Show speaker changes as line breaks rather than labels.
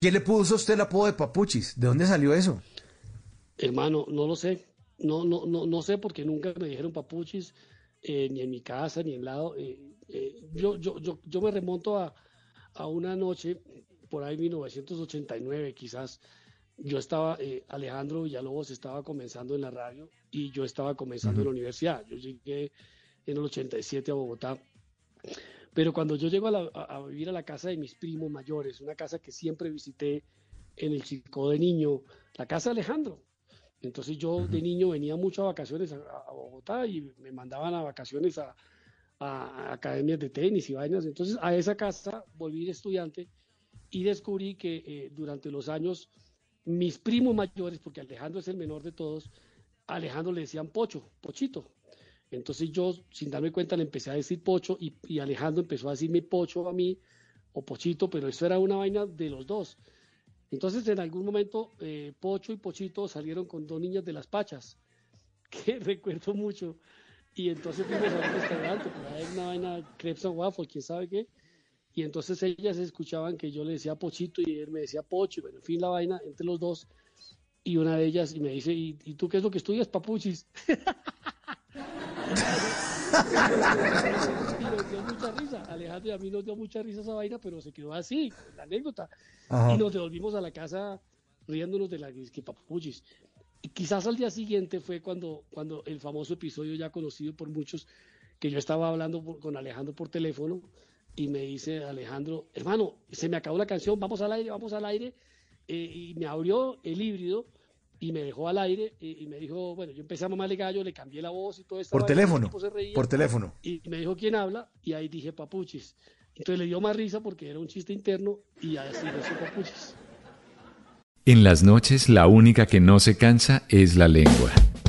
¿Quién le puso a usted el apodo de Papuchis? ¿De dónde salió eso?
Hermano, no lo sé. No, no, no, no sé porque nunca me dijeron Papuchis, eh, ni en mi casa, ni en lado. Eh, eh, yo, yo, yo, yo me remonto a, a una noche, por ahí 1989 quizás, yo estaba, Alejandro Villalobos estaba comenzando en la radio y yo estaba comenzando en la universidad. Yo llegué en el 87 a Bogotá. Pero cuando yo llego a, la- a- a vivir a la casa de mis primos mayores, una casa que siempre visité en el Chico de niño, la casa de Alejandro. Entonces yo de niño venía mucho a vacaciones a, a Bogotá y me mandaban a vacaciones a, a academias de tenis y vainas. Entonces a esa casa volví de estudiante y descubrí que eh, durante los años mis primos mayores, porque Alejandro es el menor de todos, a Alejandro le decían Pocho, Pochito. Entonces yo, sin darme cuenta, le empecé a decir Pocho y, y Alejandro empezó a decirme Pocho a mí o Pochito, pero eso era una vaina de los dos. Entonces en algún momento eh, Pocho y Pochito salieron con dos niñas de las Pachas, que recuerdo mucho. Y entonces fuimos a un restaurante, una vaina crepes and waffle, quién sabe qué. Y entonces ellas escuchaban que yo le decía Pochito y él me decía Pocho, bueno, en fin, la vaina entre los dos. Y una de ellas y me dice, ¿y, y tú qué es lo que estudias, papuchis? y nos dio mucha risa. Alejandro y a mí nos dio mucha risa esa vaina, pero se quedó así, la anécdota.
Ajá.
Y nos devolvimos a la casa riéndonos de la que papuchis. Y quizás al día siguiente fue cuando, cuando el famoso episodio ya conocido por muchos, que yo estaba hablando por- con Alejandro por teléfono y me dice Alejandro, hermano, se me acabó la canción, vamos al aire, vamos al aire. Eh, y me abrió el híbrido y me dejó al aire y, y me dijo, bueno, yo empecé a mamarle gallo, le cambié la voz y todo esto.
Por teléfono. Por teléfono.
Y me dijo quién habla y ahí dije papuchis. Entonces le dio más risa porque era un chiste interno y así nació papuchis.
En las noches la única que no se cansa es la lengua.